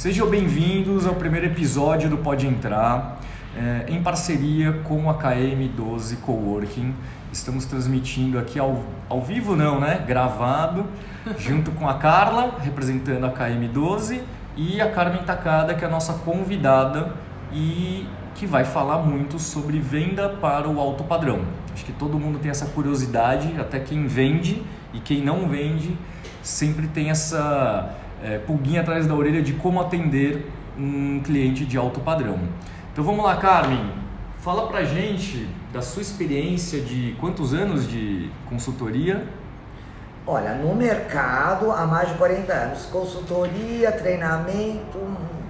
Sejam bem-vindos ao primeiro episódio do Pode Entrar, é, em parceria com a KM12 Coworking. Estamos transmitindo aqui ao, ao vivo, não, né? Gravado, junto com a Carla, representando a KM12, e a Carmen Takada, que é a nossa convidada e que vai falar muito sobre venda para o alto padrão. Acho que todo mundo tem essa curiosidade, até quem vende e quem não vende sempre tem essa é, pulguinha atrás da orelha de como atender um cliente de alto padrão. Então vamos lá, Carmen, fala pra gente da sua experiência de quantos anos de consultoria? Olha, no mercado há mais de 40 anos, consultoria, treinamento,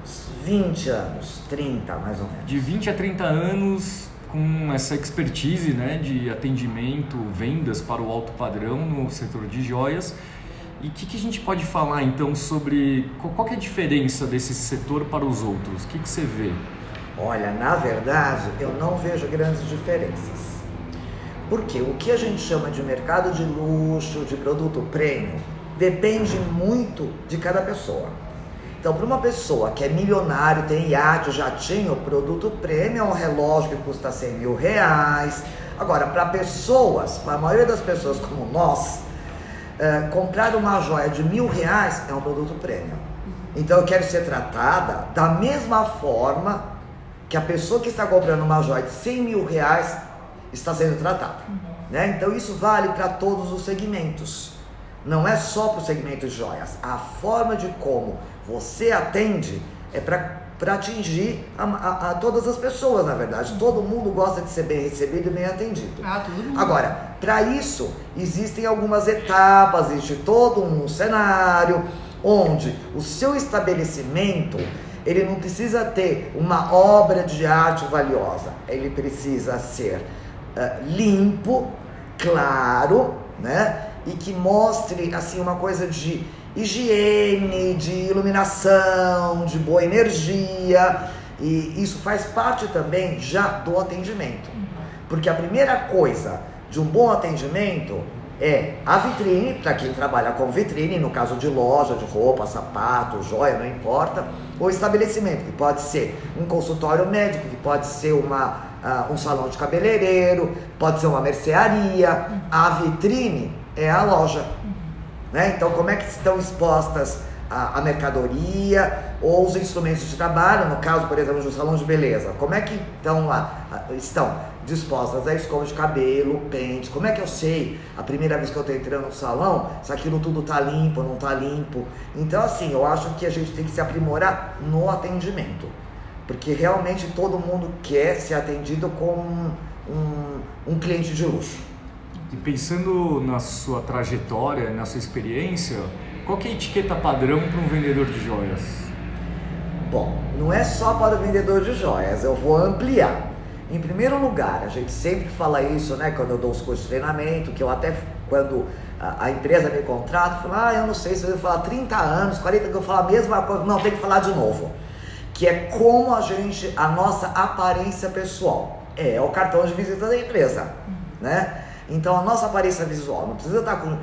uns 20 anos, 30 mais ou menos. De 20 a 30 anos com essa expertise né, de atendimento, vendas para o alto padrão no setor de joias. E o que, que, a gente pode falar então sobre qual, é a diferença desse setor para os outros? O que, que você vê? Olha, na verdade, eu não vejo grandes diferenças. Porque o que a gente chama de mercado de luxo, de produto premium, depende muito de cada pessoa. Então, para uma pessoa que é milionário, tem iate, jatinho, produto premium é um relógio que custa 100 mil reais. Agora, para pessoas, para a maioria das pessoas como nós, é, comprar uma joia de mil reais é um produto premium. Então eu quero ser tratada da mesma forma que a pessoa que está comprando uma joia de 100 mil reais está sendo tratada. Uhum. Né? Então isso vale para todos os segmentos. Não é só para o segmento de joias. A forma de como você atende é para para atingir a, a, a, todas as pessoas, na verdade. Todo mundo gosta de ser bem recebido e bem atendido. Ah, todo mundo. Agora, para isso, existem algumas etapas, existe todo um cenário onde o seu estabelecimento ele não precisa ter uma obra de arte valiosa, ele precisa ser uh, limpo, claro, né? E que mostre assim uma coisa de higiene, de iluminação, de boa energia. E isso faz parte também já do atendimento. Porque a primeira coisa de um bom atendimento é a vitrine, para quem trabalha com vitrine, no caso de loja, de roupa, sapato, joia, não importa, o estabelecimento, que pode ser um consultório médico, que pode ser uma, uh, um salão de cabeleireiro, pode ser uma mercearia. A vitrine é a loja. Né? Então, como é que estão expostas a, a, mercadoria ou os instrumentos de trabalho, no caso, por exemplo, do salão de beleza? Como é que estão lá, estão dispostas a escova de cabelo, pentes? Como é que eu sei, a primeira vez que eu estou entrando no salão, se aquilo tudo está limpo, não está limpo? Então, assim, eu acho que a gente tem que se aprimorar no atendimento. Porque realmente todo mundo quer ser atendido como um, um, um cliente de luxo. E pensando na sua trajetória, na sua experiência, qual é a etiqueta padrão para um vendedor de joias? Bom, não é só para o vendedor de joias, eu vou ampliar. Em primeiro lugar, a gente sempre fala isso, né, quando eu dou os cursos de treinamento, que eu até, quando a, a empresa me contrata, eu falo, ah, eu não sei se eu vou falar 30 anos, 40 que eu falo a mesma coisa, não, tem que falar de novo. Que é como a gente, a nossa aparência pessoal. É, é o cartão de visita da empresa, né? Então a nossa aparência visual não precisa estar com uh,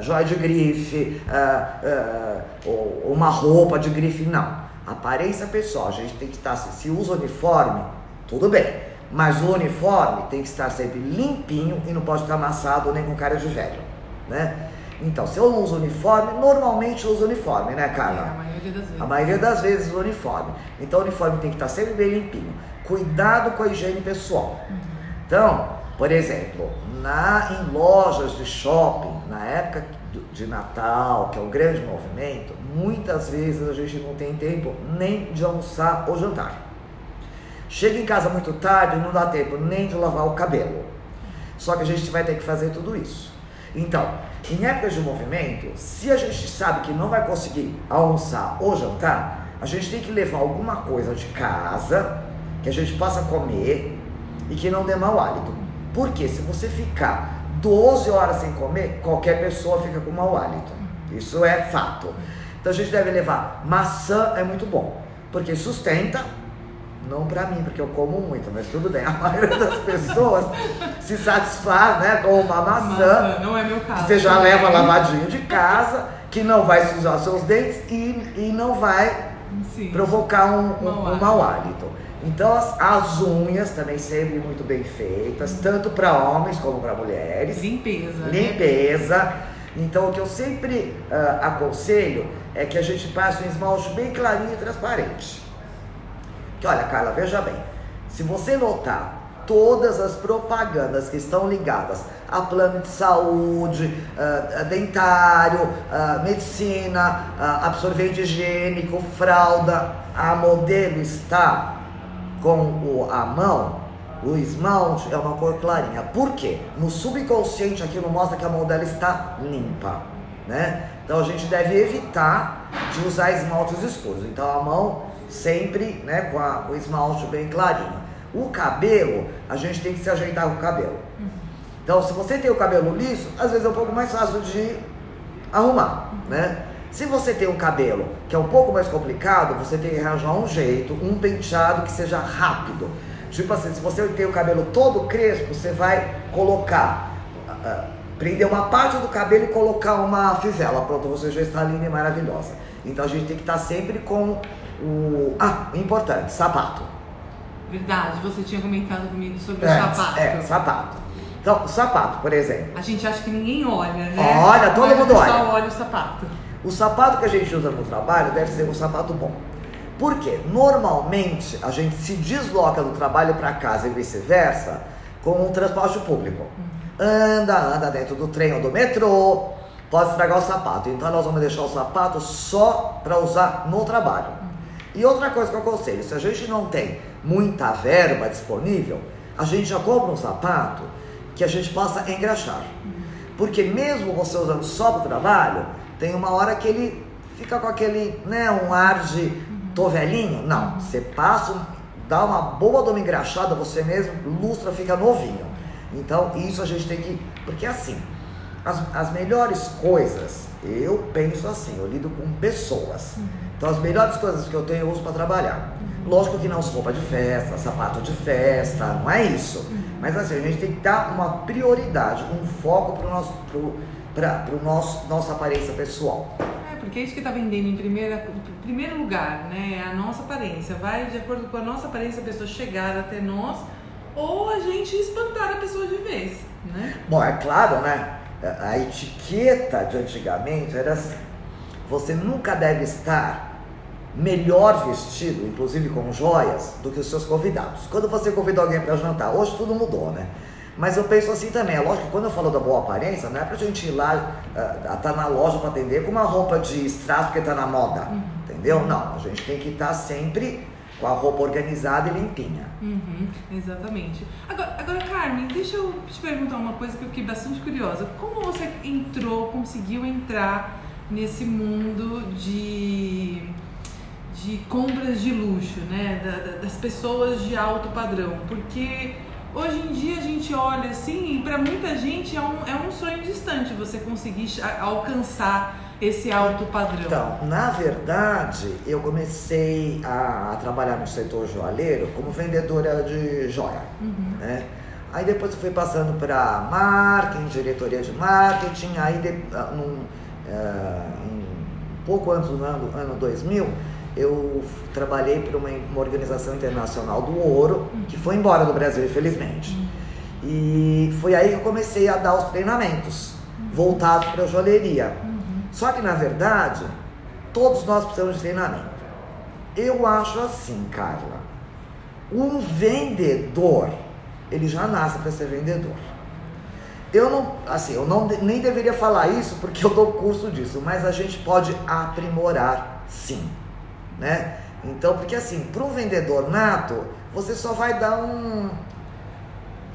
joia de grife, uh, uh, uma roupa de grife, não. Aparência pessoal, a gente tem que estar, se, se usa uniforme, tudo bem. Mas o uniforme tem que estar sempre limpinho e não pode estar amassado nem com cara de velho, né? Então, se eu não uso uniforme, normalmente eu uso uniforme, né, Carla? É, a maioria das vezes. A maioria das vezes o uniforme. Então, o uniforme tem que estar sempre bem limpinho. Cuidado com a higiene pessoal. Uhum. Então, por exemplo, na, em lojas de shopping, na época de Natal, que é um grande movimento, muitas vezes a gente não tem tempo nem de almoçar ou jantar. Chega em casa muito tarde, não dá tempo nem de lavar o cabelo. Só que a gente vai ter que fazer tudo isso. Então, em épocas de movimento, se a gente sabe que não vai conseguir almoçar ou jantar, a gente tem que levar alguma coisa de casa que a gente possa comer e que não dê mau hálito. Porque se você ficar 12 horas sem comer, qualquer pessoa fica com mau hálito. Isso é fato. Então a gente deve levar maçã é muito bom, porque sustenta, não para mim, porque eu como muito, mas tudo bem. A maioria das pessoas se satisfaz, né, com uma maçã. maçã não é meu caso. Você já leva lavadinho de casa, que não vai sujar seus dentes e, e não vai Sim. provocar um, um- um mau hálito. Então as, as unhas também sempre muito bem feitas, tanto para homens como para mulheres. Limpeza. né? Limpeza. Então o que eu sempre ah, aconselho é que a gente passe um esmalte bem clarinho e transparente. Que olha, Carla, veja bem. Se você notar todas as propagandas que estão ligadas a plano de saúde, a dentário, a medicina, absorvente higiênico, fralda, a modelo está com a mão, o esmalte é uma cor clarinha. Por quê? No subconsciente aquilo mostra que a mão dela está limpa, né? Então a gente deve evitar de usar esmaltes escuros. Então a mão sempre, né, com, a- o esmalte bem clarinho. O cabelo, a gente tem que se ajeitar com o cabelo. Então, se você tem o cabelo liso, às vezes é um pouco mais fácil de arrumar, né? Se você tem um cabelo que é um pouco mais complicado, você tem que arranjar um jeito, um penteado que seja rápido. Tipo assim, se você tem o cabelo todo crespo, você vai colocar, ah, prender uma parte do cabelo e colocar uma fivela. Pronto, você já está linda e maravilhosa. Então a gente tem que estar sempre com o. Ah, importante, sapato. Verdade, você tinha comentado comigo sobre o É, sapato. É, sapato. Então, o sapato, por exemplo. A gente acha que ninguém olha, né? Olha, todo Mas mundo o olha. olha o sapato. O sapato que a gente usa no trabalho deve ser um sapato bom. Por quê? Normalmente a gente se desloca do trabalho para casa e vice-versa com o transporte público. Anda, anda dentro do trem ou do metrô, pode estragar o sapato. Então nós vamos deixar o sapato só para usar no trabalho. E outra coisa que eu aconselho, se a gente não tem muita verba disponível, a gente já compra um sapato que a gente possa engraxar. Porque mesmo você usando só para o trabalho, tem uma hora que ele fica com aquele, né, um ar de tô velhinho. Não, você passa, dá uma boa de uma engraxada você mesmo, lustra, fica novinho. Então isso a gente tem que, porque assim, as, as melhores coisas, eu penso assim, eu lido com pessoas. Então as melhores coisas que eu tenho eu uso para trabalhar. Lógico que não roupa de festa, sapato de festa, não é isso. Mas assim, a gente tem que dar uma prioridade, um foco para o nosso, pro, pra, pro nosso, nossa aparência pessoal. É, porque é isso que tá vendendo em primeira, em primeiro lugar, né? É a nossa aparência. Vai de acordo com a nossa aparência a pessoa chegar até nós ou a gente espantar a pessoa de vez, né? Bom, é claro, né? A etiqueta de antigamente era assim: você nunca deve estar melhor vestido, inclusive com joias, do que os seus convidados. Quando você convida alguém para jantar, hoje tudo mudou, né? Mas eu penso assim também, é lógico que quando eu falo da boa aparência, não é pra gente ir lá, estar tá na loja para atender com uma roupa de strass porque tá na moda, entendeu? Não, a gente tem que estar sempre com a roupa organizada e limpinha. Uhum, exatamente. Agora, agora, Carmen, deixa eu te perguntar uma coisa que eu fiquei bastante curiosa. Como você entrou, conseguiu entrar nesse mundo de, de compras de luxo, né? Da- da- das pessoas de alto padrão? Porque hoje em dia a gente olha assim, e para muita gente é um, é um sonho distante você conseguir alcançar esse alto padrão. Então, na verdade, eu comecei a, a trabalhar no setor joalheiro como vendedora de joia, Uhum. né? Aí depois eu fui passando para marketing, diretoria de marketing, aí de, ah, num, ah, em- pouco antes do ano, ano 2000, eu trabalhei para uma, uma organização internacional do ouro, que foi embora do Brasil, infelizmente. E foi aí que eu comecei a dar os treinamentos voltados para a joalheria. Só que na verdade, todos nós precisamos de treinamento. Eu acho assim, Carla. Um vendedor, ele já nasce para ser vendedor. Eu não, assim, eu não, nem deveria falar isso porque eu dou curso disso, mas a gente pode aprimorar sim, né? Então, porque assim, para um vendedor nato, você só vai dar um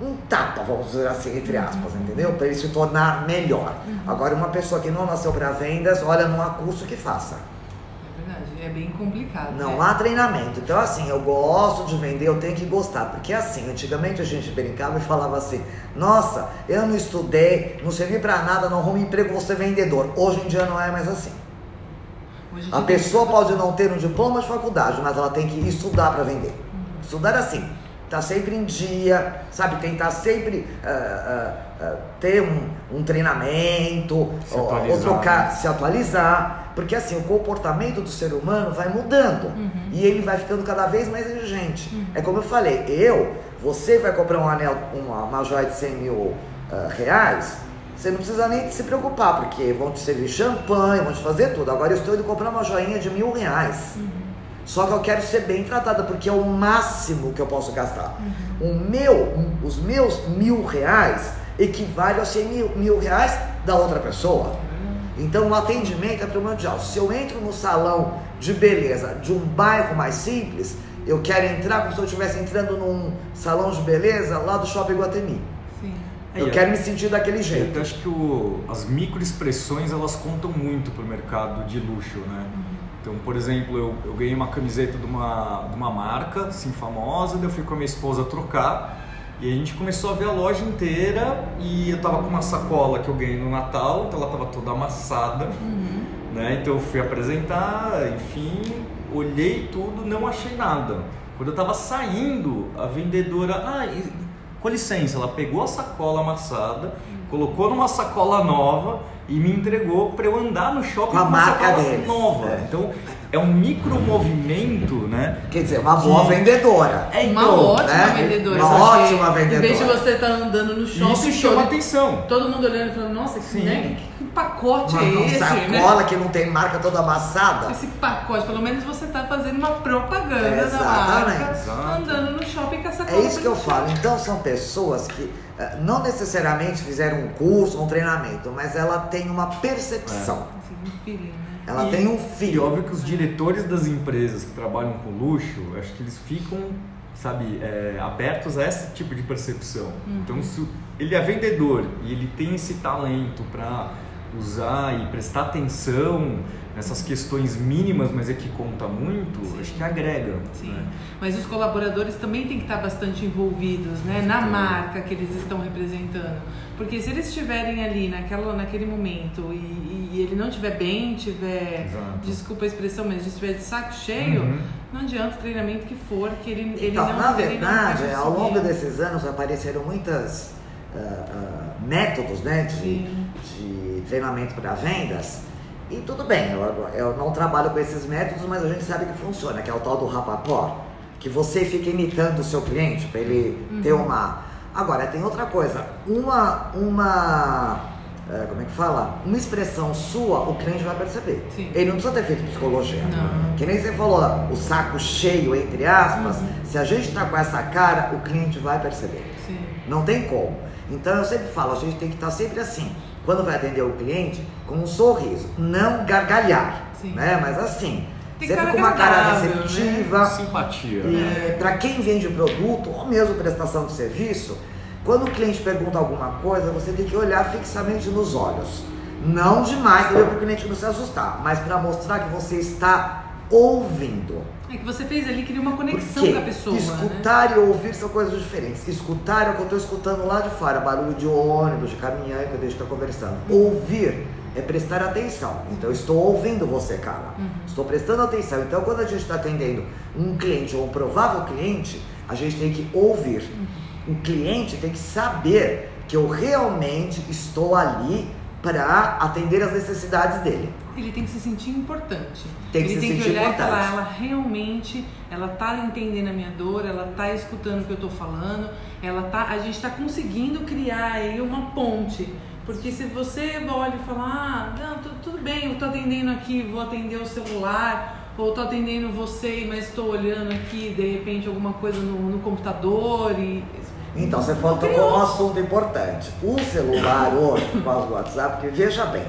um tapa, vamos dizer assim, entre aspas, entendeu? Para ele se tornar melhor. Agora, uma pessoa que não nasceu para vendas, olha, não há curso que faça. É verdade, é bem complicado. Não né? há treinamento. Então, assim, eu gosto de vender, eu tenho que gostar. Porque, assim, antigamente a gente brincava e falava assim: nossa, eu não estudei, não servi para nada, não arrumo emprego, vou ser vendedor. Hoje em dia não é mais assim. A pessoa pode não ter um diploma de faculdade, mas ela tem que estudar para vender. Estudar assim, tá sempre em dia, sabe? Tentar sempre ah, ah, ah, ter um, um treinamento, Se ou, ou atualizar, trocar, né? se atualizar. Porque assim, o comportamento do ser humano vai mudando Uhum. e ele vai ficando cada vez mais exigente. É como eu falei, eu, você vai comprar um anel, uma, uma joia de 100 mil reais, você não precisa nem se preocupar, porque vão te servir champanhe, vão te fazer tudo. Agora eu estou indo comprar uma joinha de mil reais. Só que eu quero ser bem tratada, porque é o máximo que eu posso gastar. O meu, os meus mil reais equivale aos 100 mil, mil reais da outra pessoa. Então o atendimento é primordial. Se eu entro no salão de beleza de um bairro mais simples, eu quero entrar como se eu estivesse entrando num salão de beleza lá do Shopping Guatemi. Eu quero me sentir daquele Eu jeito. acho que o- as microexpressões elas contam muito pro mercado de luxo, né? Então, por exemplo, eu, eu ganhei uma camiseta de uma, de uma marca, assim, famosa, daí eu fui com a minha esposa trocar e a gente começou a ver a loja inteira e eu tava com uma sacola que eu ganhei no Natal, então ela tava toda amassada, né? Então eu fui apresentar, enfim, olhei tudo, não achei nada. Quando eu tava saindo, a vendedora, ah, com licença, ela pegou a sacola amassada, colocou numa sacola nova e me entregou para eu andar no shopping Com a uma marca sacola deles. nova. É. Então é um micro movimento, né? Quer dizer, uma boa Que- vendedora. É Uma então, ótima né? vendedora. Uma porque ótima vendedora. Em vez de você estar andando no shopping, Isso chama todo, atenção. todo mundo olhando e falando, nossa, que, né, que, que pacote Uma, é uma esse? sacola Né? que não tem marca toda amassada. Esse pacote, pelo menos você está fazendo uma propaganda da Exatamente. marca, Exato. andando no shopping com essa É isso que eu falo. Então são pessoas que eh, não necessariamente fizeram um curso, um treinamento, mas ela tem uma percepção. Um feeling, né? Ela E- tem um E filho. óbvio que os diretores das empresas que trabalham com luxo, acho que eles ficam, sabe, é, abertos a esse tipo de percepção. Então, se ele é vendedor e ele tem esse talento para usar e prestar atenção nessas questões mínimas, mas é que conta muito, acho que agrega. Sim. né? Mas os colaboradores também têm que estar bastante envolvidos, né, na Sim. marca que eles estão representando. Porque se eles estiverem ali naquela, naquele momento e, e ele não estiver bem, tiver, Exato. desculpa a expressão, mas estiver de saco cheio, Uhum. não adianta o treinamento que for, que ele, ele Então, não na verdade, ao longo desses anos apareceram muitos métodos né, de, Sim. de treinamento para vendas. E tudo bem, eu, eu não trabalho com esses métodos, mas a gente sabe que funciona, que é o tal do rapport, que você fica imitando o seu cliente para ele Uhum. ter uma. Agora, tem outra coisa, uma. uma eh, como é que fala? Uma expressão sua, o cliente vai perceber. Sim. Ele não precisa ter feito psicologia. Não. Que nem você falou, o saco cheio, entre aspas, Uhum. se a gente tá com essa cara, o cliente vai perceber. Sim. Não tem como. Então eu sempre falo, a gente tem que estar sempre assim. Quando vai atender o cliente, com um sorriso. Não gargalhar. Sim. Né? Mas assim, Tem sempre com uma cara né? receptiva. Simpatia. E para quem vende produto ou mesmo prestação de serviço, quando o cliente pergunta alguma coisa, você tem que olhar fixamente nos olhos. Não demais para o cliente não se assustar, mas para mostrar que você está ouvindo. É que você fez ali, cria uma conexão com a pessoa, né? escutar e ouvir são coisas diferentes. Escutar é o que eu estou escutando lá de fora, barulho de ônibus, de caminhão que a gente está conversando. Ouvir é prestar atenção. Então eu estou ouvindo você, cara. Uhum. Estou prestando atenção. Então quando a gente está atendendo um cliente ou um provável cliente, a gente tem que ouvir. Uhum. O cliente tem que saber que eu realmente estou ali para atender as necessidades dele. Ele tem que se sentir importante. Tem que ele se tem que olhar importante. e falar, ela realmente, ela tá entendendo a minha dor, ela tá escutando o que eu tô falando, ela tá, a gente tá conseguindo criar aí uma ponte. Porque se você olha e fala, ah, não, tu- tudo bem, eu tô atendendo aqui, vou atender o celular, ou tô atendendo você, mas estou olhando aqui, de repente, alguma coisa no, no computador e. Então, você falou um assunto importante. O celular hoje, por causa do WhatsApp, porque veja bem,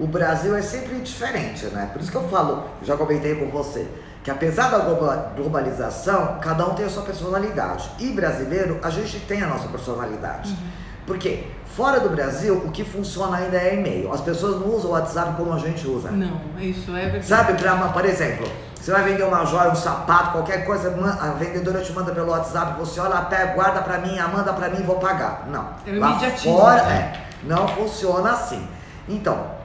o Brasil é sempre diferente, né? Por isso que eu falo, já comentei com você, que apesar da globa- globalização, cada um tem a sua personalidade. E brasileiro, a gente tem a nossa personalidade. Por quê? Fora do Brasil, o que funciona ainda é e-mail. As pessoas não usam o WhatsApp como a gente usa. Não, isso é verdade. Sabe, pra, uma- por exemplo, você vai vender uma joia, um sapato, qualquer coisa, a vendedora te manda pelo WhatsApp, você olha, pega, guarda pra mim, manda pra mim, vou pagar. Não. É Lá fora, né? é, não funciona assim. Então,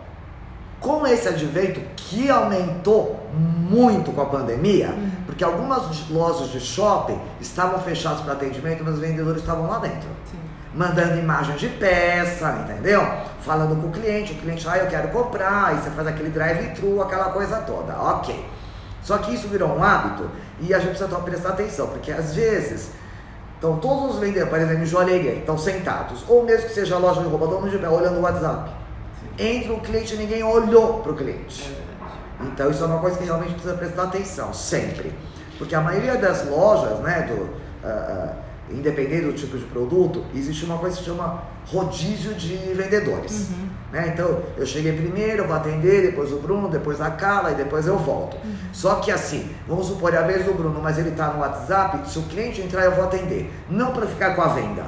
com esse advento que aumentou muito com a pandemia, Uhum. porque algumas lojas de shopping estavam fechadas para atendimento, mas os vendedores estavam lá dentro Sim. mandando imagens de peça, entendeu? falando com o cliente, o cliente, ah, eu quero comprar, aí você faz aquele drive-thru, aquela coisa toda, ok. Só que isso virou um hábito e a gente precisa prestar atenção, porque às vezes estão todos os vendedores, por exemplo, em joalheria, estão sentados, ou mesmo que seja a loja de roupa, dono de pé, olhando o WhatsApp. Entra o cliente e ninguém olhou para o cliente. Então isso é uma coisa que realmente precisa prestar atenção, sempre. Porque a maioria das lojas, né, do, uh, uh, independente do tipo de produto, existe uma coisa que se chama rodízio de vendedores. Uhum. Né? Então, eu cheguei primeiro, vou atender, depois o Bruno, depois a Carla e depois eu volto. Uhum. Só que assim, vamos supor, é a vez do Bruno, mas ele está no WhatsApp, se o cliente entrar, eu vou atender. Não para ficar com a venda.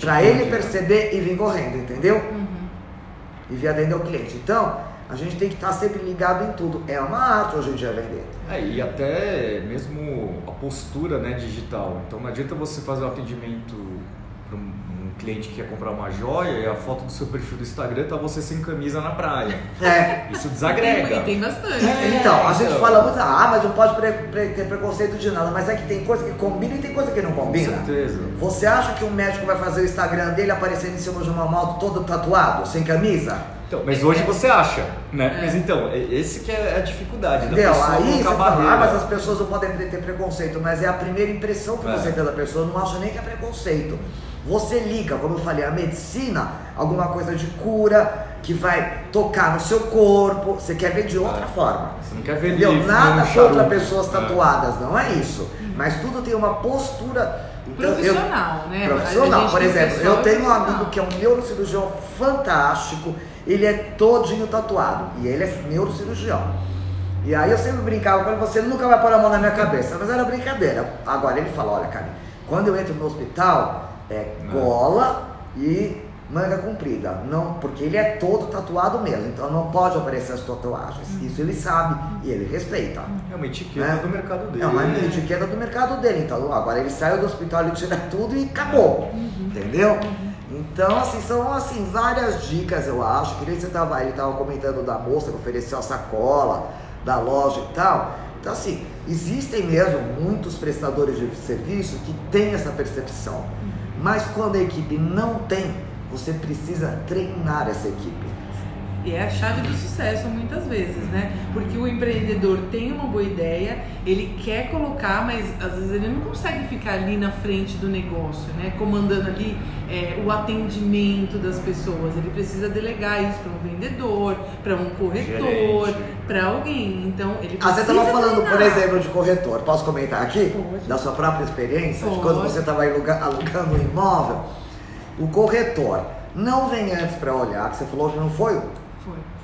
Para ele né? perceber e vir correndo, entendeu? Uhum. E vir atender o cliente. Então, a gente tem que estar sempre ligado em tudo. É uma arte hoje em dia vender. É, e até mesmo a postura né, digital. Então não adianta você fazer um atendimento cliente que quer comprar uma joia e a foto do seu perfil do Instagram tá você sem camisa na praia. É. Isso desagrega. E tem bastante. É, então, a gente então. fala muito, ah, mas não pode pre pre ter preconceito de nada. Mas é que tem coisa que combina e tem coisa que não combina. Com certeza. Você acha que um médico vai fazer o Instagram dele aparecendo em cima de uma moto todo tatuado, sem camisa? Então, mas hoje você acha, né? É. Mas então, esse que é a dificuldade da Entendeu? pessoa Aí você fala, ah, mas as pessoas não podem ter preconceito, mas é a primeira impressão que é. você tem da pessoa, não acha nem que é preconceito. Você liga, como eu falei, a medicina, alguma coisa de cura, que vai tocar no seu corpo, você quer ver de outra é. forma. Você não quer ver Entendeu? Nada contra pessoas é. tatuadas, não é isso. Hum. Mas tudo tem uma postura então, profissional, eu, né? Profissional, por exemplo, eu tenho um amigo que é um neurocirurgião fantástico, ele é todinho tatuado e ele é neurocirurgião. E aí eu sempre brincava com ele, você nunca vai pôr a mão na minha cabeça, mas era brincadeira. Agora ele fala, olha, cara, quando eu entro no hospital, é gola e manga comprida. Não, porque ele é todo tatuado mesmo, então não pode aparecer as tatuagens. Uhum. Isso ele sabe e ele respeita. É uma etiqueta né? do mercado dele. É uma etiqueta do mercado dele. Então agora ele saiu do hospital, ele tira tudo e acabou. Uhum. Entendeu? Uhum. Então, assim, são assim, várias dicas, eu acho. Que nem você tava, ele estava comentando da moça que ofereceu a sacola, da loja e tal. Então, assim, existem mesmo muitos prestadores de serviço que têm essa percepção. Mas quando a equipe não tem, você precisa treinar essa equipe. E é a chave do sucesso muitas vezes, né? Porque o empreendedor tem uma boa ideia, ele quer colocar, mas às vezes ele não consegue ficar ali na frente do negócio, né? Comandando ali é, o atendimento das pessoas. Ele precisa delegar isso para um vendedor, para um corretor, para alguém. Então ele precisa. Ah, você estava falando, por exemplo, de corretor. Posso comentar aqui? Pode. Da sua própria experiência? Pode. De quando você estava alugando um imóvel? O corretor não vem antes para olhar, que você falou que não foi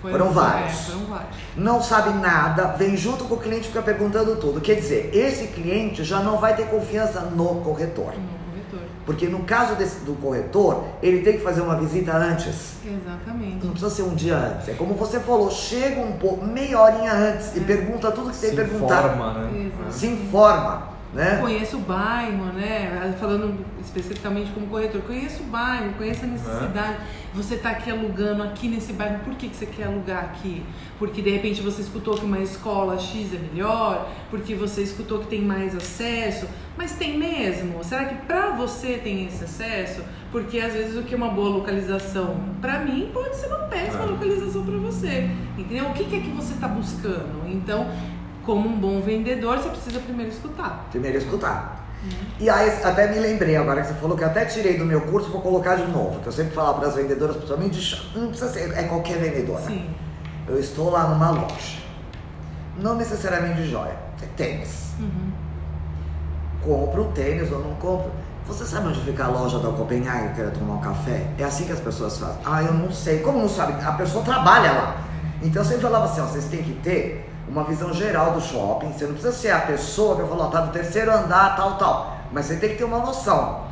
foi, foram, vários. É, foram vários. Não sabe nada, vem junto com o cliente e fica perguntando tudo. Quer dizer, esse cliente já não vai ter confiança no corretor. No corretor. Porque no caso desse, do corretor, ele tem que fazer uma visita antes. Exatamente. Não precisa ser um dia antes. É como você falou, chega um pouco, meia horinha antes é. e pergunta tudo que tem que perguntar. Se informa, né? Se informa. Né? Conheço o bairro, né? Falando especificamente como corretor, conheço o bairro, conheço a necessidade. É. Você está aqui alugando aqui nesse bairro, por que, que você quer alugar aqui? Porque de repente você escutou que uma escola X é melhor, porque você escutou que tem mais acesso, mas tem mesmo? Será que para você tem esse acesso? Porque às vezes o que é uma boa localização para mim pode ser uma péssima é. localização para você. Entendeu? O que, que é que você está buscando? Então, como um bom vendedor, você precisa primeiro escutar. Primeiro escutar. Uhum. E aí, até me lembrei agora que você falou que eu até tirei do meu curso, vou colocar de novo. Que eu sempre falava para as vendedoras, principalmente, não precisa ser, é qualquer vendedora. Sim. Eu estou lá numa loja. Não necessariamente de joia, é tênis. Uhum. Compro tênis ou não compro. Você sabe onde fica a loja da Copenhague que quer tomar um café? É assim que as pessoas fazem. Ah, eu não sei. Como não sabe? A pessoa trabalha lá. Então eu sempre falava assim, ó, vocês têm que ter uma visão geral do shopping. Você não precisa ser a pessoa que vai falar, tá no terceiro andar, tal, tal. Mas você tem que ter uma noção.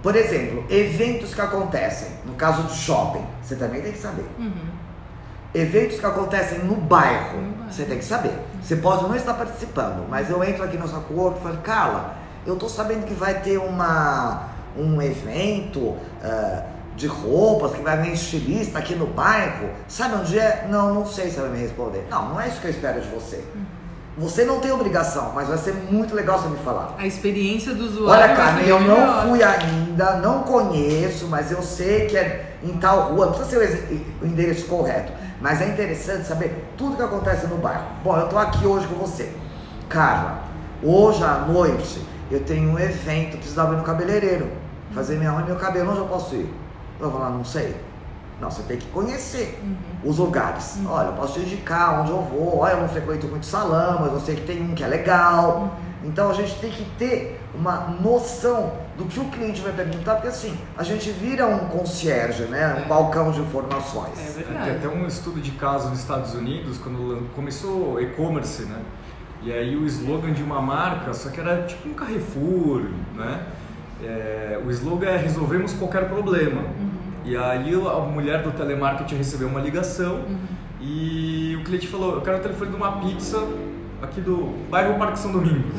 Por exemplo, eventos que acontecem, no caso do shopping, você também tem que saber. Uhum. Eventos que acontecem no bairro, você tem que saber. Você pode não estar participando, mas eu entro aqui no seu corpo e falo, Carla, eu tô sabendo que vai ter uma, um evento. Uh, de roupas, que vai vir estilista aqui no bairro, sabe onde é? Não, não sei se ela vai me responder. Não, não é isso que eu espero de você. Você não tem obrigação, mas vai ser muito legal você me falar. A experiência do usuário. Olha, Carmen, eu não fui ainda, não conheço, mas eu sei que é em tal rua, não precisa ser o endereço correto, mas é interessante saber tudo que acontece no bairro. Bom, eu tô aqui hoje com você. Carla, hoje à noite eu tenho um evento, precisava ir no cabeleireiro, fazer minha unha e meu cabelo, onde eu posso ir? Eu vou lá, não sei. Não, você tem que conhecer os lugares. Olha, eu posso te indicar onde eu vou. Olha, eu não frequento muito salão, mas eu sei que tem um que é legal. Então a gente tem que ter uma noção do que o cliente vai perguntar, porque assim, a gente vira um concierge, né? Um balcão de informações. É Tem verdade. até um estudo de caso nos Estados Unidos, quando começou o e-commerce, né? E aí o slogan de uma marca, só que era tipo um Carrefour, né? É, o slogan é resolvemos qualquer problema. E aí a mulher do telemarketing recebeu uma ligação e o cliente falou, eu quero o telefone de uma pizza aqui do bairro Parque São Domingos.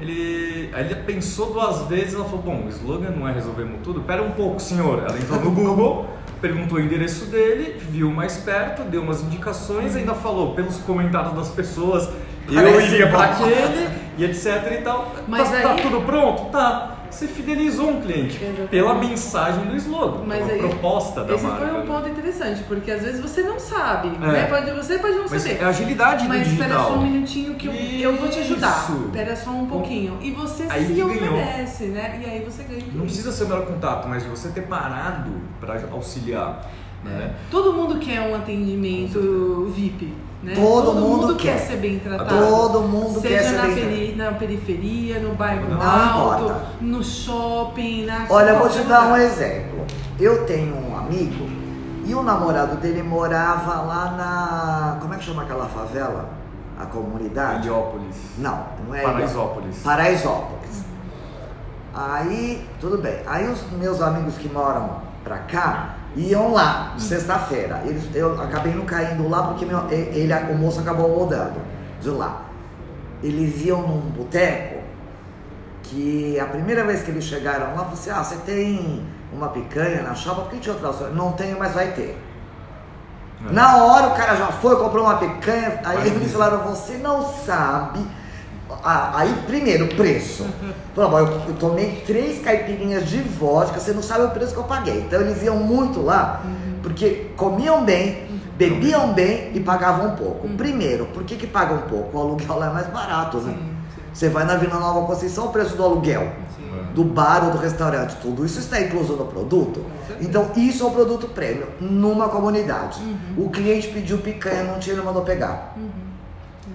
Ele, aí ele pensou duas vezes, ela falou, bom, o slogan não é resolvemos tudo, pera um pouco senhor. Ela entrou no Google, perguntou o endereço dele, viu mais perto, deu umas indicações, ainda falou pelos comentários das pessoas, eu Parece iria bom. para aquele e etc e tal. Mas tá, tá aí- tudo pronto? Tá. Você fidelizou um cliente Exatamente. pela mensagem do slogan, Mas pela aí, proposta da esse marca. foi um ponto interessante, porque às vezes você não sabe, É. né? Pode, você pode não Mas saber. é agilidade Mas digital. espera só um minutinho que eu, eu vou te ajudar. Espera só um pouquinho. E você Aí se que ganhou. oferece, né? E aí você ganha. Não precisa ser o melhor contato, mas você ter parado para auxiliar. Né? Todo mundo quer um atendimento VIP, né? Todo mundo quer. quer. ser bem tratado. Todo mundo Seja quer ser na, bem peri- na periferia, no bairro Não alto, importa. no shopping, na Olha, eu vou te dar um exemplo. Eu tenho um amigo e o namorado dele morava lá na. Como é que chama aquela favela? A comunidade? Heliópolis. Não, não é. Paraisópolis. Paraisópolis. Aí, tudo bem. Aí os meus amigos que moram pra cá iam lá, sexta-feira. Eu acabei não caindo lá porque meu, ele, o moço acabou mudando de lá. Eles iam num boteco que a primeira vez que eles chegaram lá, falou assim, ah, você tem uma picanha na chapa? Por que tinha outra? Não tenho, mas vai ter. É. Na hora o cara já foi, comprou uma picanha, aí eles falaram, você não sabe. Ah, aí, primeiro, preço. Falou, "Bom, eu, eu tomei três caipirinhas de vodka, você não sabe o preço que eu paguei. Então eles iam muito lá, porque comiam bem, bebiam bem e pagavam pouco. Primeiro, por que, que pagam pouco? O aluguel lá é mais barato, né? Sim, Você vai na Vila Nova Conceição, o preço do aluguel sim, sim. do bar ou do restaurante, tudo isso está incluso no produto. Então, isso é um produto prêmio numa comunidade. O cliente pediu picanha, não tinha, ele mandou pegar.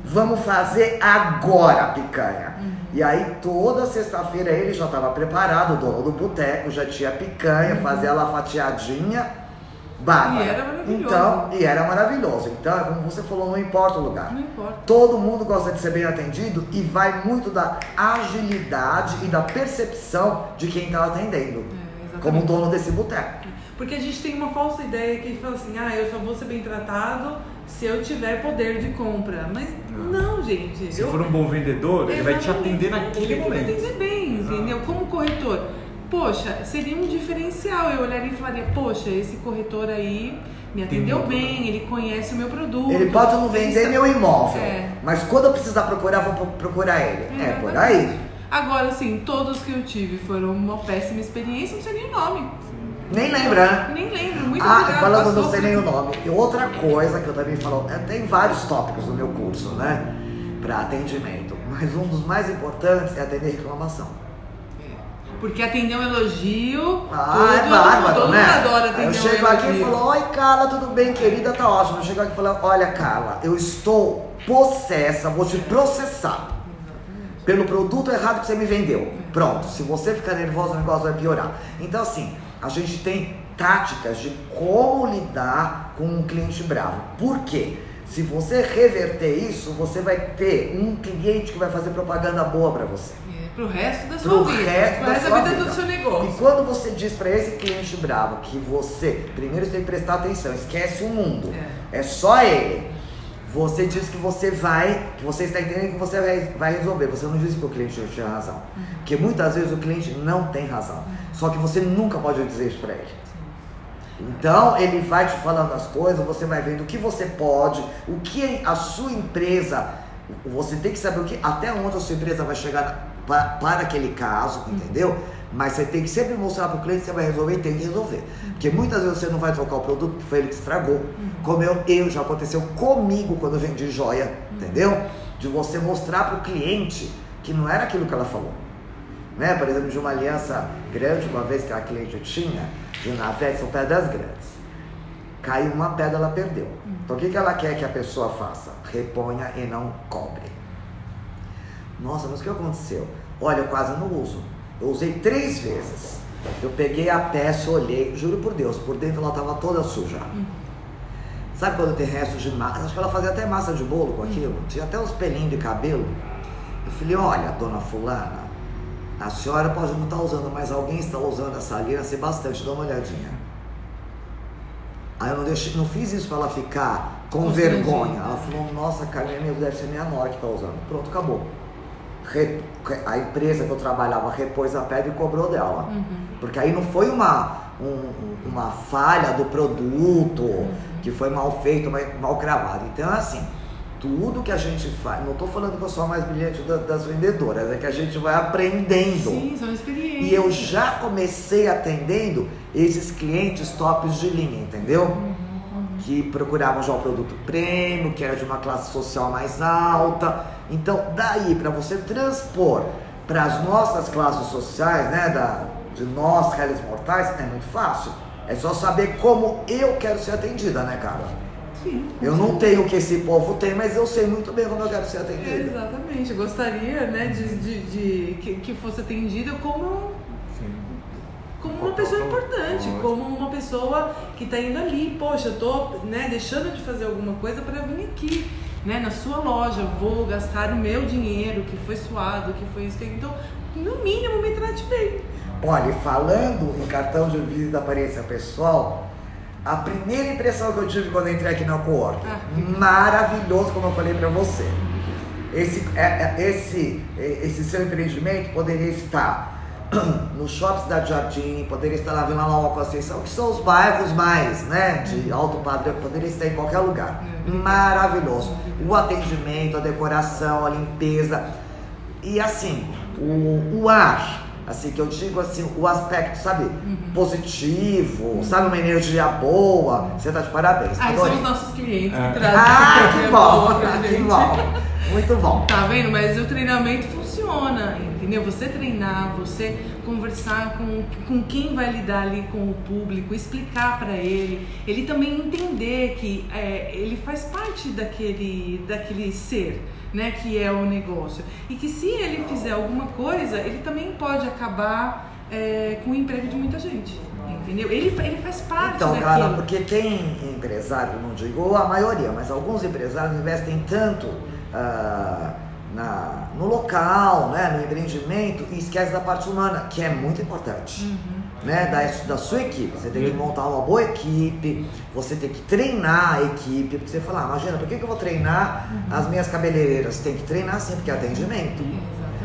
Vamos fazer agora a picanha. E aí, toda sexta-feira ele já estava preparado, o dono do boteco já tinha picanha, fazia ela fatiadinha, bárbara. E era maravilhoso. Então, e era maravilhoso. Então, é como você falou, não importa o lugar. Não importa. Todo mundo gosta de ser bem atendido e vai muito da agilidade e da percepção de quem está atendendo, É, como dono desse boteco. Porque a gente tem uma falsa ideia que fala assim, ah, eu só vou ser bem tratado se eu tiver poder de compra. Mas não, gente. Se eu- for um bom vendedor, ele vai te atender naquele Ele vai momento. atender bem, Exato. entendeu? Como corretor. Poxa, seria um diferencial. Eu olharia e falaria, poxa, esse corretor aí me atendeu bem, ele conhece o meu produto. Ele pode não vender Ele meu imóvel, É. mas quando eu precisar procurar, vou pro- procurar ele. É por Exatamente. aí. Agora, assim, todos que eu tive foram uma péssima experiência, não sei nem o nome. Nem lembra, né? Nem lembro, muito Ah, obrigada. falando, passou não sei nem o nome. E outra coisa que eu também falo, é, tem vários tópicos no meu curso, né? Para atendimento. Mas um dos mais importantes é atender reclamação. Porque atender um elogio, Ah, todo, é bárbaro, todo né? mundo adora Aí atender eu um chego elogio. aqui e falo, oi Carla, tudo bem, querida? Tá ótimo. Eu chego aqui e falo, olha Carla, eu estou possessa, vou te processar pelo produto errado que você me vendeu. Pronto, se você ficar nervosa, o negócio vai piorar. Então assim, a gente tem táticas de como lidar com um cliente bravo. Por quê? Se você reverter isso, você vai ter um cliente que vai fazer propaganda boa para você É, pro resto da pro sua vida. resto pro da sua da vida vida. do seu E negócio. quando você diz para esse cliente bravo que você, primeiro você tem que prestar atenção, esquece o mundo, é, só ele. Você diz que você vai, que você está entendendo que você vai, vai resolver. Você não diz que o cliente tinha razão. Porque muitas vezes o cliente não tem razão. Só que você nunca pode dizer isso para ele. Então ele vai te falando as coisas, você vai vendo o que você pode, o que a sua empresa, você tem que saber o que, até onde a sua empresa vai chegar para, para aquele caso, entendeu? Mas você tem que sempre mostrar para o cliente que você vai resolver e tem que resolver. Porque muitas vezes você não vai trocar o produto porque foi ele que estragou. Como eu, eu já aconteceu comigo quando eu vendi joia, entendeu? De você mostrar para o cliente que não era aquilo que ela falou. Né? Por exemplo, de uma aliança grande, uma vez que a cliente tinha, de na festa são pedras grandes. Caiu uma pedra, ela perdeu. Então o que, que ela quer que a pessoa faça? Reponha e não cobre. Nossa, mas o que aconteceu? Olha, eu quase não uso. Eu usei três vezes. Eu peguei a peça, olhei, juro por Deus, por dentro ela estava toda suja. Sabe quando tem restos de massa? Acho que ela fazia até massa de bolo com aquilo. Tinha até uns pelinhos de cabelo. Eu falei, olha, dona fulana, a senhora pode não estar usando, mas alguém está usando essa aliança e bastante, dá uma olhadinha. Aí eu não, deixei, não fiz isso para ela ficar com Constrangida. vergonha. Ela falou, nossa, Carmen, deve ser minha nora que está usando. Pronto, acabou. A empresa que eu trabalhava repôs a pedra e cobrou dela. Porque aí não foi uma, um- um- uma falha do produto, que foi mal feito, mas mal cravado. Então, assim, tudo que a gente faz, não estou falando que eu sou a mais brilhante da- das vendedoras, é que a gente vai aprendendo. Sim, são experiências. E eu já comecei atendendo esses clientes tops de linha, entendeu? Que procuravam já o produto prêmio, que era de uma classe social mais alta. Então, daí para você transpor para as nossas classes sociais, né, da, de nós, réis mortais, é muito fácil. É só saber como eu quero ser atendida, né, cara? Sim. Eu não tenho o que esse povo tem, mas eu sei muito bem como eu quero ser atendida. Exatamente. Eu gostaria, né, de, de, de- que, que fosse atendida como. Como uma pessoa importante, como uma pessoa que está indo ali, poxa, eu tô né, deixando de fazer alguma coisa para vir aqui. Né, na sua loja, vou gastar o meu dinheiro que foi suado, que foi isso, que então, no mínimo, me trate bem. Olha, falando em cartão de visita da aparência pessoal, a primeira impressão que eu tive quando eu entrei aqui na Cowork, Ah. maravilhoso, como eu falei pra você. Esse, é- é- esse, é- esse seu empreendimento poderia estar no Shopping Cidade Jardim, poderia estar na Vila Nova Conceição, que são os bairros mais, né, de alto padrão, poderia estar em qualquer lugar. Maravilhoso. O atendimento, a decoração, a limpeza. E assim, o, o ar, assim, que eu digo assim, o aspecto, sabe, Uhum. positivo, sabe, uma energia boa, você tá de parabéns. Aí são Adorei. os nossos clientes É. que trazem Ah, que bom, que bom. Muito bom. Tá vendo? Mas o treinamento funciona, entendeu? Você treinar, você conversar com, com quem vai lidar ali com o público, explicar pra ele, ele também entender que é, ele faz parte daquele, daquele ser, né? Que é o negócio. E que se ele fizer alguma coisa, ele também pode acabar é, com o emprego de muita gente. Entendeu? Ele, ele faz parte Então, daquilo. cara, porque tem empresário, não digo a maioria, mas alguns empresários investem tanto ah, na, no local, né, no empreendimento e esquece da parte humana, que é muito importante. Uhum. Né, da, da sua equipe, você tem que montar uma boa equipe, você tem que treinar a equipe, porque você fala, ah, imagina, por que, que eu vou treinar Uhum. as minhas cabeleireiras? Tem que treinar sim, porque é atendimento.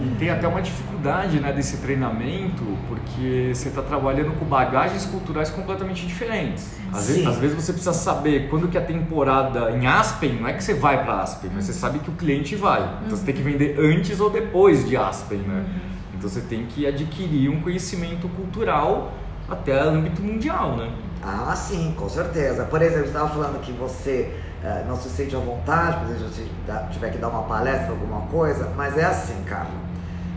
E tem até uma dificuldade né, desse treinamento, porque você está trabalhando com bagagens culturais completamente diferentes. Às, vezes, às vezes você precisa saber quando que a temporada em Aspen, não é que você vai para Aspen, mas você sabe que o cliente vai. Então você tem que vender antes ou depois de Aspen, né? Então você tem que adquirir um conhecimento cultural até âmbito mundial, né? Ah, sim, com certeza. Por exemplo, você estava falando que você eh, não se sente à vontade, por exemplo, se tiver que dar uma palestra, alguma coisa, mas é assim, Carla.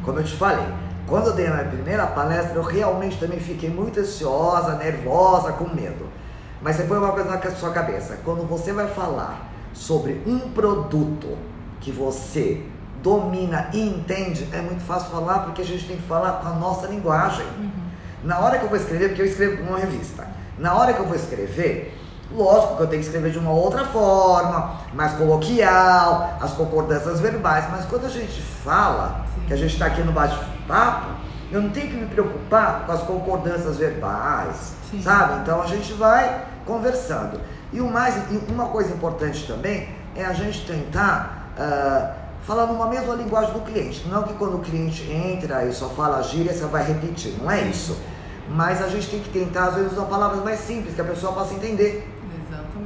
Como eu te falei, quando eu dei a minha primeira palestra, eu realmente também fiquei muito ansiosa, nervosa, com medo. Mas você põe uma coisa na sua cabeça: quando você vai falar sobre um produto que você domina e entende, é muito fácil falar porque a gente tem que falar com a nossa linguagem. Na hora que eu vou escrever, porque eu escrevo numa revista, na hora que eu vou escrever, lógico que eu tenho que escrever de uma outra forma, mais coloquial, as concordâncias verbais, mas quando a gente fala, Sim. que a gente está aqui no bate-papo, eu não tenho que me preocupar com as concordâncias verbais, Sim. sabe? Então a gente vai conversando. E o mais, e uma coisa importante também é a gente tentar ah, falar numa mesma linguagem do cliente. Não que quando o cliente entra e só fala gíria, você vai repetir, não é isso. Mas a gente tem que tentar, às vezes, usar palavras mais simples, que a pessoa possa entender.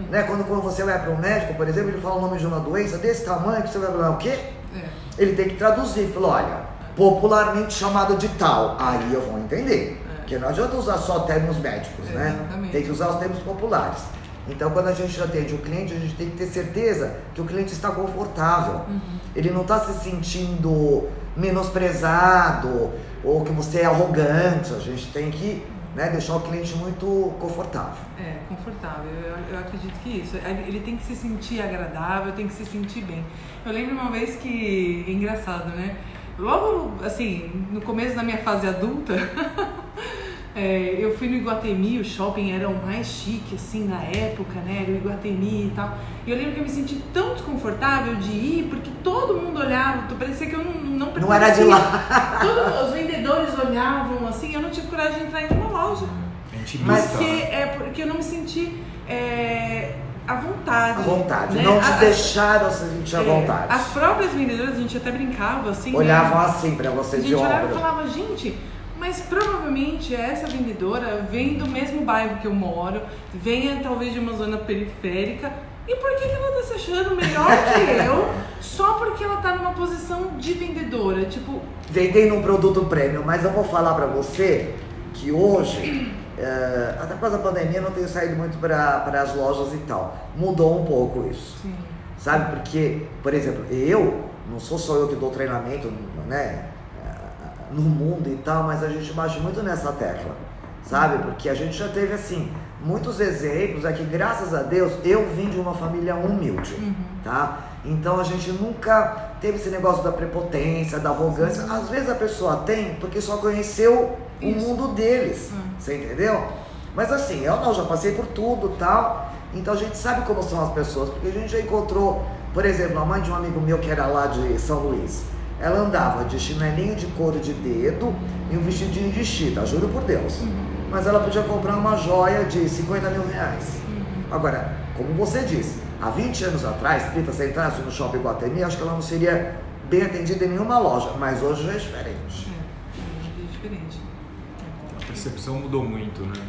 Né? Quando, quando você vai para um médico, por exemplo, ele fala o nome de uma doença desse tamanho, que você vai falar o quê? É. Ele tem que traduzir, falou, olha, popularmente chamado de tal. Aí eu vou entender. É. Porque não adianta usar só termos médicos, né? Exatamente. Tem que usar os termos populares. Então, quando a gente atende o cliente, a gente tem que ter certeza que o cliente está confortável. Uhum. Ele não está se sentindo menosprezado ou que você é arrogante. A gente tem que né, deixar o cliente muito confortável. É, confortável. Eu, eu acredito que isso. Ele tem que se sentir agradável, tem que se sentir bem. Eu lembro uma vez que. Engraçado, né? Logo, assim, no começo da minha fase adulta, é, eu fui no Iguatemi, o shopping era o mais chique, assim, na época, né? Era o Iguatemi e tal. E eu lembro que eu me senti tão desconfortável de ir, porque todo mundo olhava, parecia que eu não Não, Não era de lá. Todos os vendedores olhavam, assim, eu não tive coragem de entrar em uma loja. Intimista. Mas Porque, é porque eu não me senti é, à vontade. À vontade. né? Não te As- deixaram se sentir à é, vontade. As próprias vendedoras, a gente até brincava assim. Olhavam né? assim pra você A de gente olhava e ombro. falava, gente, mas provavelmente essa vendedora vem do mesmo bairro que eu moro, venha talvez de uma zona periférica. E por que, que ela tá se achando melhor que eu só porque ela tá numa posição de vendedora? Tipo, vendendo um produto premium, mas eu vou falar pra você que hoje, eh, até por causa da pandemia, eu não tenho saído muito para as lojas e tal. Mudou um pouco isso, assim, sabe? Porque, por exemplo, eu, não sou só eu que dou treinamento, né, no mundo e tal, mas a gente bate muito nessa tecla, sabe? Porque a gente já teve, assim, muitos exemplos aqui, graças a Deus, eu vim de uma família humilde uhum. tá? Então a gente nunca teve esse negócio da prepotência, da arrogância. Às vezes a pessoa tem porque só conheceu o Isso. mundo deles, Hum. você entendeu? Mas assim, eu não, já passei por tudo tal. Então a gente sabe como são as pessoas, porque a gente já encontrou, por exemplo, a mãe de um amigo meu que era lá de São Luís. Ela andava de chinelinho de couro de dedo e um vestidinho de chita, juro por Deus. Mas ela podia comprar uma joia de 50 mil reais. Agora, como você disse, há 20 anos atrás, 30, se entrasse no shopping Guatemi, acho que ela não seria bem atendida em nenhuma loja, mas hoje já é diferente. É, é diferente. A percepção mudou muito, né?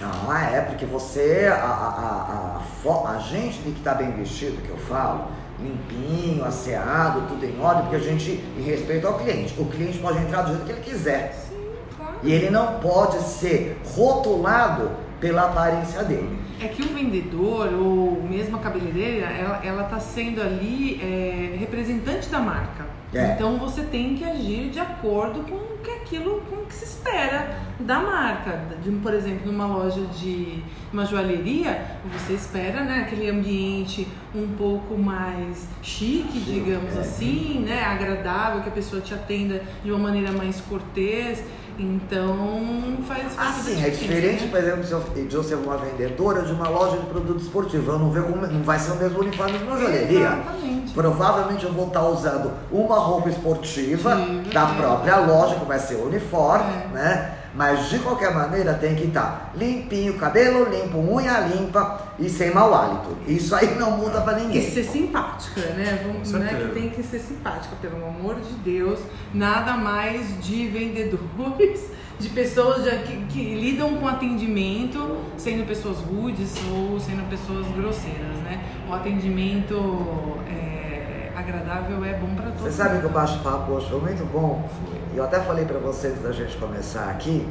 Não, é porque você, a, a, a, a, gente tem que estar bem vestido, que eu falo, limpinho, asseado, tudo em ordem, porque a gente, em respeito ao cliente, o cliente pode entrar do jeito que ele quiser. Sim, claro. E ele não pode ser rotulado pela aparência dele. É que o vendedor ou mesmo a cabeleireira, ela, ela tá sendo ali é, representante da marca. É. Então você tem que agir de acordo com o que aquilo com que se espera da marca. De, por exemplo, numa loja de uma joalheria, você espera né, aquele ambiente um pouco mais chique, digamos é. assim, né, agradável, que a pessoa te atenda de uma maneira mais cortês. Então faz, Assim, é diferente, né? por exemplo, se eu- de eu ser uma vendedora de uma loja de produto esportivo. Eu não, vejo como- não vai ser o mesmo uniforme de uma joalheria. Exatamente. Provavelmente eu vou estar usando uma roupa esportiva Sim, da é. própria loja, que vai ser o uniforme, É. né? Mas de qualquer maneira tem que estar limpinho, cabelo limpo, unha limpa e sem mau hálito. Isso aí não muda pra E ninguém. ser simpática, né? Vamos, né? Que tem que ser simpática, pelo amor de Deus. Nada mais de vendedores, de pessoas já que, que lidam com atendimento, sendo pessoas rudes ou sendo pessoas grosseiras, né? O atendimento é, agradável é bom para todos. Você sabe que o bate-papo hoje foi muito bom. E eu até falei pra vocês antes da gente começar aqui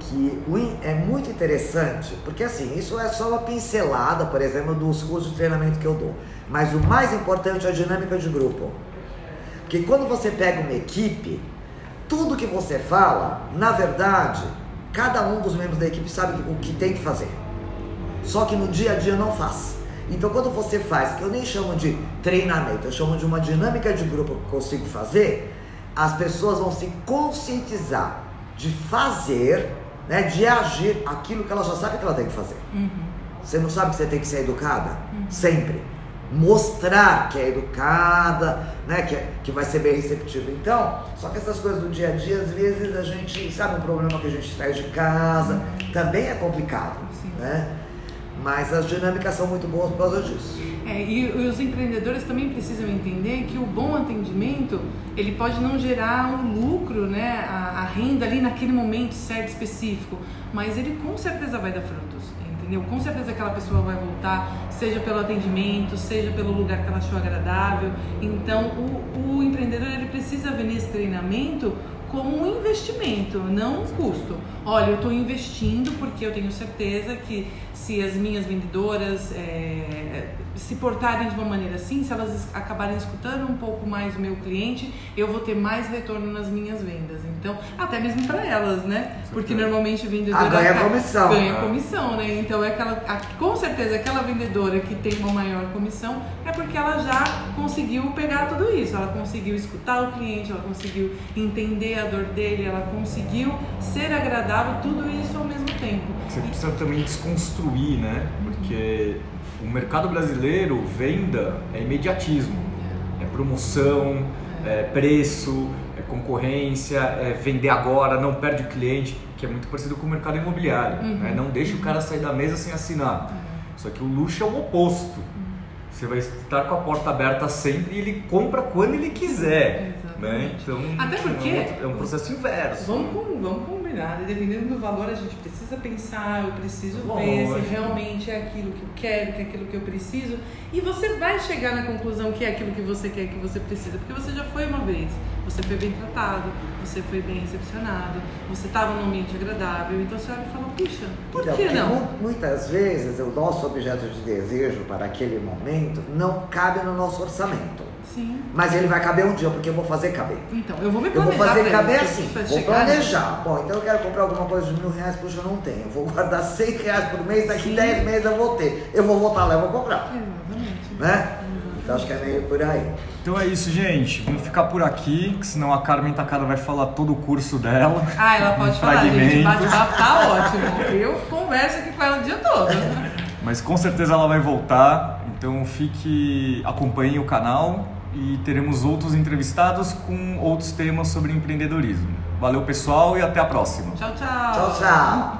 que é muito interessante, porque assim, isso é só uma pincelada, por exemplo, dos cursos de treinamento que eu dou. Mas o mais importante é a dinâmica de grupo. Porque quando você pega uma equipe, tudo que você fala, na verdade, cada um dos membros da equipe sabe o que tem que fazer. Só que no dia a dia não faz. Então quando você faz, que eu nem chamo de treinamento, eu chamo de uma dinâmica de grupo que eu consigo fazer, as pessoas vão se conscientizar de fazer, né, de agir aquilo que ela já sabe que ela tem que fazer. Uhum. Você não sabe que você tem que ser educada? Sempre. Mostrar que é educada, né? Que, é- que vai ser bem receptiva. Então, só que essas coisas do dia a dia, às vezes a gente, sabe um problema que a gente traz de casa, também é complicado, Sim. né? Mas as dinâmicas são muito boas por causa disso. É, e, os empreendedores também precisam entender que o bom atendimento ele pode não gerar um lucro, né, a, a renda ali naquele momento certo específico, mas ele com certeza vai dar frutos, entendeu? Com certeza aquela pessoa vai voltar seja pelo atendimento, seja pelo lugar que ela achou agradável. Então, o, o empreendedor ele precisa ver nesse treinamento como um investimento, não um custo. Olha, eu estou investindo porque eu tenho certeza que se as minhas vendedoras é, se portarem de uma maneira assim, se elas acabarem escutando um pouco mais o meu cliente, eu vou ter mais retorno nas minhas vendas. Então, até mesmo para elas, né? Porque normalmente o vendedor ah, ganha comissão. Ganha comissão, né? Então, é aquela, com certeza, aquela vendedora que tem uma maior comissão é porque ela já conseguiu pegar tudo isso. Ela conseguiu escutar o cliente, ela conseguiu entender a dor dele, ela conseguiu ser agradável, tudo isso ao mesmo tempo. Você precisa também desconstruir, né? Porque o mercado brasileiro, venda, é imediatismo. É promoção, é preço, é concorrência, é vender agora, não perde o cliente, que é muito parecido com o mercado imobiliário. Uhum. Né? Não deixa o cara sair da mesa sem assinar. Só que o luxo é o oposto. Você vai estar com a porta aberta sempre e ele compra quando ele quiser. Né? Então, Até porque é um, processo inverso. Vamos, com, vamos combinar, dependendo do valor, a gente precisa pensar, eu preciso ver se realmente é aquilo que eu quero, que é aquilo que eu preciso. E você vai chegar na conclusão que é aquilo que você quer, que você precisa, porque você já foi uma vez. Você foi bem tratado, você foi bem recepcionado, você estava num ambiente agradável, então você olha e fala, puxa, por então, que não? Muitas vezes o nosso objeto de desejo para aquele momento não cabe no nosso orçamento. Sim. Mas ele vai caber um dia, porque eu vou fazer caber. Então, eu vou me Eu vou planejar fazer caber assim, vou planejar. Bom, então eu quero comprar alguma coisa de mil reais, puxa, eu não tenho. Eu vou guardar 100 reais por mês, daqui Sim. 10 meses eu vou ter. Eu vou voltar lá e vou comprar. Exatamente. Né? Então acho que é meio por aí. Então é isso, gente. Vamos ficar por aqui, que senão a Carmen Takada vai falar todo o curso dela. Ah, ela pode falar, gente, bate-papo tá ótimo. Eu converso aqui com ela o dia todo. Mas com certeza ela vai voltar. Então fique, acompanhe o canal e teremos outros entrevistados com outros temas sobre empreendedorismo. Valeu, pessoal, e até a próxima. Tchau, tchau. Tchau, tchau.